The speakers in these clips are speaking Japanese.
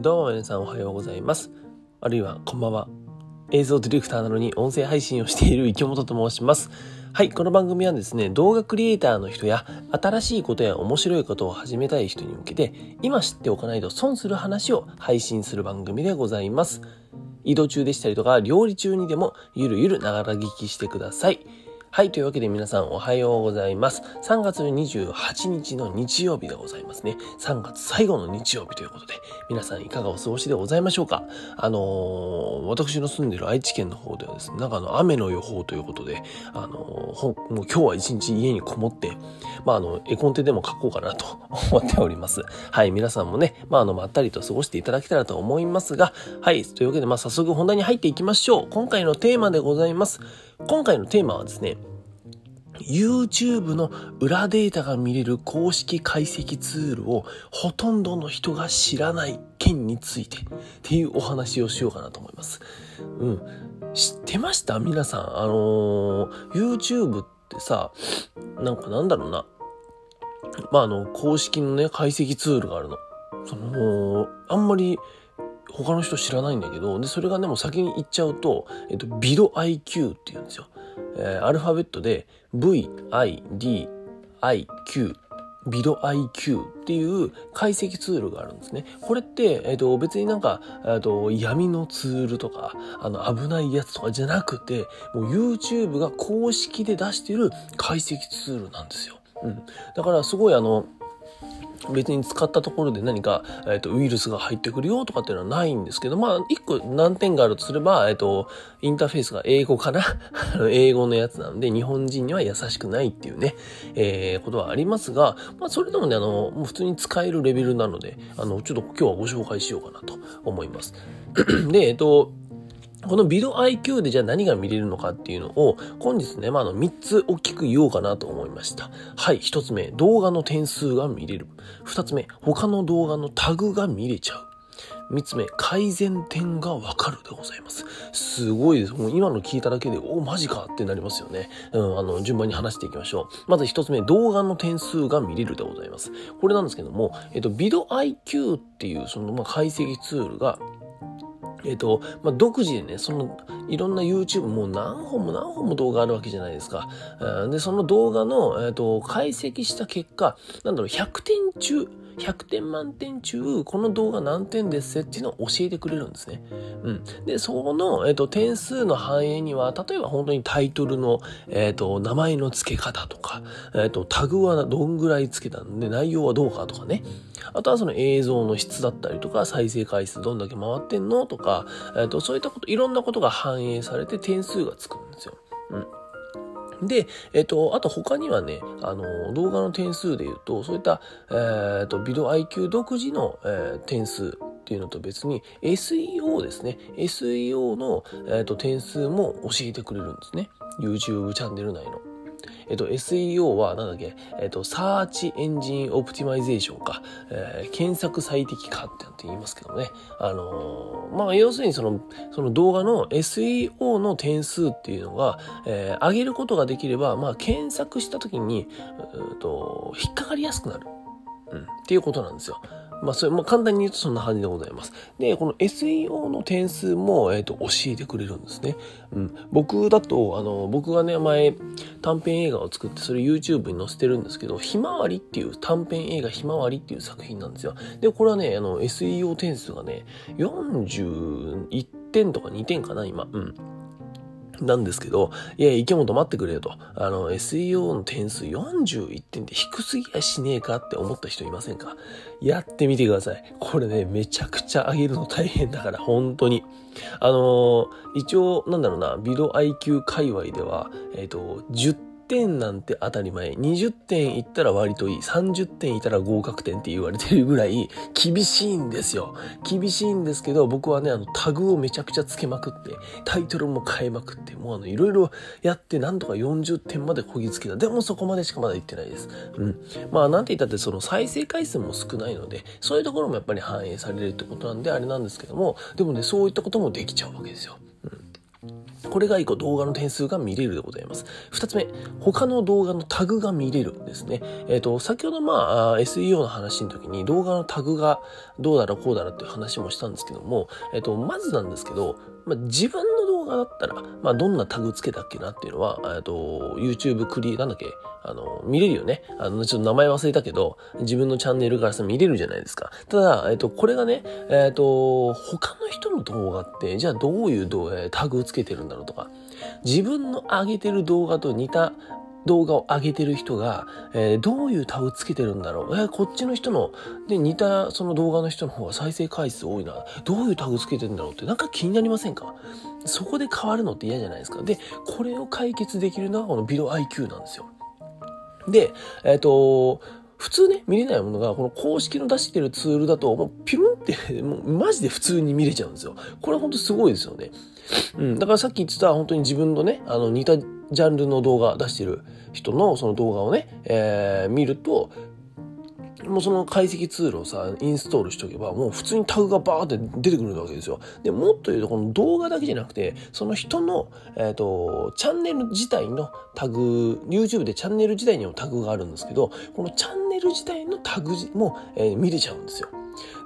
どうも皆さんおはようございます。あるいはこんばんは。映像ディレクターなのに音声配信をしている池本と申します。はい、この番組はですね、動画クリエイターの人や新しいことや面白いことを始めたい人に向けて、今知っておかないと損する話を配信する番組でございます。移動中でしたりとか、料理中にでもゆるゆるながら聞きしてください。はい。というわけで皆さんおはようございます。3月28日の日曜日でございますね。3月最後の日曜日ということで、皆さんいかがお過ごしでございましょうか？あのー、私の住んでる愛知県の方ではですね、なんかあの、雨の予報ということで、あのー、もう今日は一日家にこもって、まああの、絵コンテでも書こうかなと思っております。はい。皆さんもね、まああの、まったりと過ごしていただけたらと思いますが、はい。というわけで、まあ早速本題に入っていきましょう。今回のテーマでございます。今回のテーマはですね、YouTube の裏データが見れる公式解析ツールをほとんどの人が知らない件についてっていうお話をしようかなと思います。うん。知ってました？皆さん。あのー、YouTube ってさ、なんかなんだろうな。まあ、あの、公式のね、解析ツールがあるの。その、あんまり他の人知らないんだけど、で、それがでも先に言っちゃうと、えっと、ビド IQ って言うんですよ。えー、アルファベットで V, I, D, I, Q ビド IQ っていう解析ツールがあるんですね。これって、えっ、と、別になんか、えー、と、闇のツールとか、あの、危ないやつとかじゃなくて、もう YouTube が公式で出してる解析ツールなんですよ。うん。だからすごいあの、別に使ったところで何か、えっ、と、ウイルスが入ってくるよとかっていうのはないんですけど、まあ、一個難点があるとすれば、えっ、と、インターフェースが英語かな？英語のやつなんで、日本人には優しくないっていうね、えー、ことはありますが、まあ、それでもね、あの、もう普通に使えるレベルなので、あの、ちょっと今日はご紹介しようかなと思います。で、えっ、と、このビド IQ でじゃあ何が見れるのかっていうのを、本日ね、まあ、あの、3つ大きく言おうかなと思いました。はい、1つ目、動画の点数が見れる。2つ目、他の動画のタグが見れちゃう。3つ目、改善点がわかるでございます。すごいです。もう今の聞いただけで、お、マジかってなりますよね。うん、あの、順番に話していきましょう。まず1つ目、動画の点数が見れるでございます。これなんですけども、えっと、ビド IQ っていう、その、まあ、解析ツールが、えっ、と、まあ、独自でね、その、いろんな YouTube もう何本も何本も動画あるわけじゃないですか。で、その動画の、えっ、と、解析した結果、なんだろう、100点中、100点満点中、この動画何点ですっていうのを教えてくれるんですね。うん。で、その、えっ、と、点数の反映には、例えば本当にタイトルの、えっ、と、名前の付け方とか、えっ、と、タグはどんぐらい付けたんで、内容はどうかとかね。あとはその映像の質だったりとか、再生回数どんだけ回ってんのとか、えっ、と、そういったこと、いろんなことが反映されて点数がつくんですよ。うん。で、えっ、と、あと他にはね、あの、動画の点数で言うと、そういった、えっ、と、 vidIQ 独自の、えー、点数っていうのと別に SEO ですね。SEO の、えーと点数も教えてくれるんですね。YouTube チャンネル内の。えっと、SEO は、なんだっけ、えっと、 search engine optimization か、えー、検索最適化って言いますけどね。あのー、まあ、要するにその、その動画の SEO の点数っていうのが、えー、上げることができれば、まあ、検索した時に、うと、引っかかりやすくなる。うん、っていうことなんですよ。まあ、それ、も簡単に言うとそんな感じでございます。で、この SEO の点数も、えっ、ー、と、教えてくれるんですね。うん。僕だと、あの、僕がね、前、短編映画を作って、それ YouTube に載せてるんですけど、ひまわりっていう短編映画ひまわりっていう作品なんですよ。で、これはね、あの、SEO 点数がね、41点とか2点かな、今。うん。なんですけど、いや、池本待ってくれよと。あの、SEO の点数41点って低すぎやしねえかって思った人いませんか？やってみてください。これね、めちゃくちゃ上げるの大変だから、本当に。あのー、一応、なんだろうな、ビド IQ 界隈では、えっ、ー、と、10点なんて当たり前。20点いったら割といい。30点いたら合格点って言われてるぐらい厳しいんですよ。厳しいんですけど、僕はね、あの、タグをめちゃくちゃつけまくって、タイトルも変えまくって、もうあの、いろいろやって、なんとか40点までこぎつけた。でもそこまでしかまだ行ってないです。うん。まあ、なんて言ったってその再生回数も少ないので、そういうところもやっぱり反映されるってことなんであれなんですけども、でもね、そういったこともできちゃうわけですよ。これが1個動画の点数が見れるでございます。2つ目、他の動画のタグが見れるんですね。えっ、ー、と、先ほどまあ、SEO の話の時に動画のタグがどうだろうこうだろうっていう話もしたんですけども、えっ、ー、と、まずなんですけど、まあ、自分の動画だったら、まあ、どんなタグつけたっけなっていうのは、えっと、YouTube クリエ、なんだっけ、あの、見れるよね。あの、ちょっと名前忘れたけど、自分のチャンネルからさ、見れるじゃないですか。ただ、えっと、これがね、えっと、他の人の動画って、じゃあどういう動画、タグつけてるんだろうとか、自分の上げてる動画と似た動画を上げてる人が、えー、どういうタグつけてるんだろう。えー、こっちの人の、で、似たその動画の人の方が再生回数多いな。どういうタグつけてるんだろうってなんか気になりませんか？そこで変わるのって嫌じゃないですか。で、これを解決できるのがこのビロ IQ なんですよ。で、えっ、ー、と、普通ね、見れないものが、この公式の出してるツールだと、もうピルンって、もうマジで普通に見れちゃうんですよ。これほんとすごいですよね。うん。だからさっき言ってた、本当に自分のね、あの、似たジャンルの動画出してる人のその動画をね、えー、見ると、もうその解析ツールをさ、インストールしとけば、もう普通にタグがバーって出てくるわけですよ。で、もっと言うと、この動画だけじゃなくて、その人の、えっ、ー、と、チャンネル自体のタグ、YouTube でチャンネル自体にもタグがあるんですけど、このチャンネル自体のタグも、えー、見れちゃうんですよ。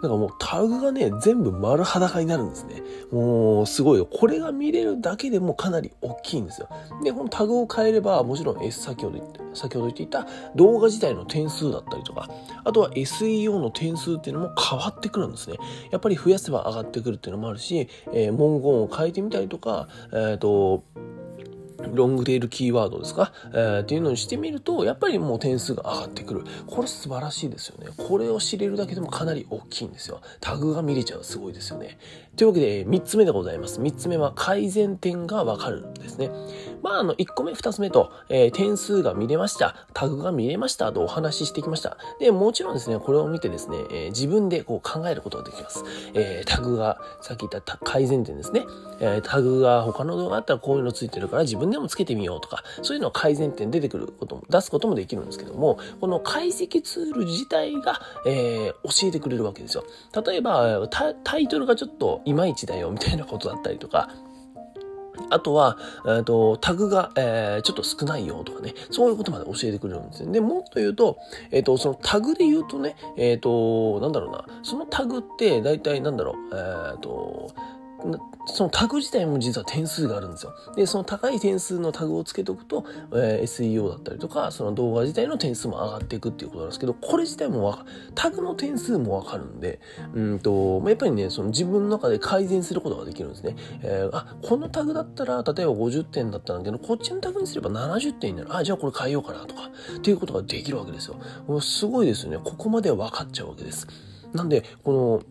だかもうタグがね、全部丸裸になるんですね。もうすごいよ。これが見れるだけでもかなり大きいんですよ。で、このタグを変えれば、もちろん S 先ほど言って、先ほど言っていた動画自体の点数だったりとか、あとは SEO の点数っていうのも変わってくるんですね。やっぱり増やせば上がってくるっていうのもあるし、えー、文言を変えてみたりとか、えっ、ー、と、ロングテールキーワードですか、えー、っていうのにしてみると、やっぱりもう点数が上がってくる。これ素晴らしいですよね。これを知れるだけでもかなり大きいんですよ。タグが見れちゃう。すごいですよね。というわけで、3つ目でございます。3つ目は改善点がわかるんですね。まあ、あの、1個目、2つ目と、えー、点数が見れました、タグが見れましたとお話ししてきました。で、もちろんですね、これを見てですね、えー、自分でこう考えることができます。えー、タグが、さっき言った改善点ですね。えタグが他の動画あったらこういうのついてるから自分でもつけてみようとか、そういうのを改善点出てくることも、出すこともできるんですけども、この解析ツール自体が、え教えてくれるわけですよ。例えば、タイトルがちょっといまいちだよみたいなことだったりとか、あとは、えーと、タグが、えー、ちょっと少ないよとかね、そういうことまで教えてくれるんですね。で、もっと言うと、えっ、ー、と、そのタグで言うとね、えっ、ー、と、なんだろうな、そのタグって、大体なんだろう、えっ、ー、と、そのタグ自体も実は点数があるんですよ。で、その高い点数のタグをつけておくと、えー、SEO だったりとか、その動画自体の点数も上がっていくっていうことなんですけど、これ自体もタグの点数もわかるんで、うんと、やっぱりね、その自分の中で改善することができるんですね。えー、あ、このタグだったら、例えば50点だったんだけど、こっちのタグにすれば70点になる。あ、じゃあこれ変えようかなとか、っていうことができるわけですよ。すごいですよね。ここまで分かっちゃうわけです。なんで、この、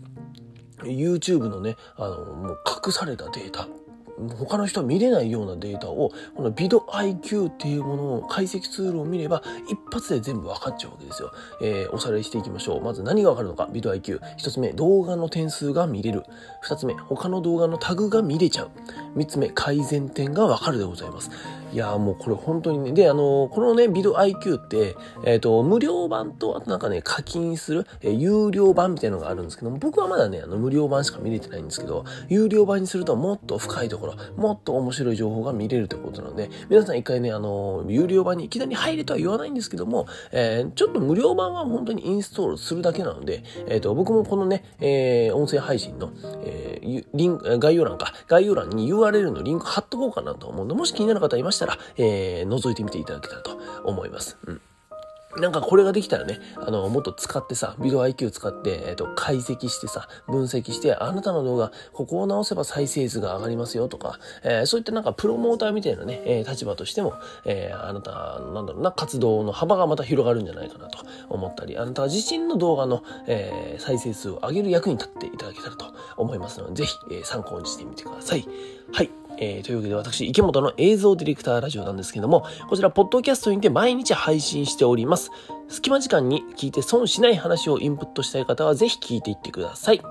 YouTube のね、あの、もう隠されたデータ、他の人は見れないようなデータを、このビド IQ っていうものを解析ツールを見れば、一発で全部分かっちゃうわけですよ。えー、おさらいしていきましょう。まず何が分かるのか、ビド IQ。一つ目、動画の点数が見れる。二つ目、他の動画のタグが見れちゃう。三つ目、改善点が分かるでございます。いやもうこれ本当にね、で、あのこのね、ビド IQ って、えっ、ー、と、無料版と、あとなんかね、課金する、えー、有料版みたいなのがあるんですけども、僕はまだね、あの、無料版しか見れてないんですけど、有料版にするともっと深いところ、もっと面白い情報が見れるということなので、皆さん一回ね、あの有料版にいきなり入れとは言わないんですけども、え、ちょっと無料版は本当にインストールするだけなので、えっ、と、僕もこのね、え音声配信の、えリンク、概要欄か、概要欄に URL のリンク貼っとこうかなと思うので、もし気になる方いましたら、たらえー、覗いてみていただけたらと思います。うんなんかこれができたらね、あの、もっと使ってさ、ビデオ IQ 使って、えっ、と、解析してさ、分析して、あなたの動画、ここを直せば再生数が上がりますよとか、えー、そういったなんかプロモーターみたいなね、えー、立場としても、えー、あなた、なんだろうな、活動の幅がまた広がるんじゃないかなと思ったり、あなた自身の動画の、え再生数を上げる役に立っていただけたらと思いますので、ぜひ、え参考にしてみてください。はい。えー、というわけで私、池本の映像ディレクターラジオなんですけども、こちら、ポッドキャストにて毎日配信しております。隙間時間に聞いて損しない話をインプットしたい方はぜひ聞いていってください。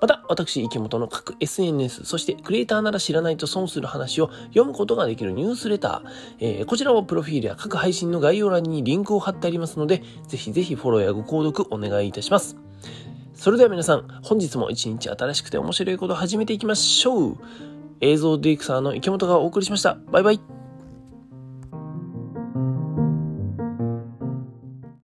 また、私、池本の各 SNS、そしてクリエイターなら知らないと損する話を読むことができるニュースレター、えー、こちらをプロフィールや各配信の概要欄にリンクを貼ってありますので、ぜひぜひフォローやご購読お願いいたします。それでは皆さん、本日も一日新しくて面白いことを始めていきましょう映像ディレクターの池本がお送りしました。バイバイ。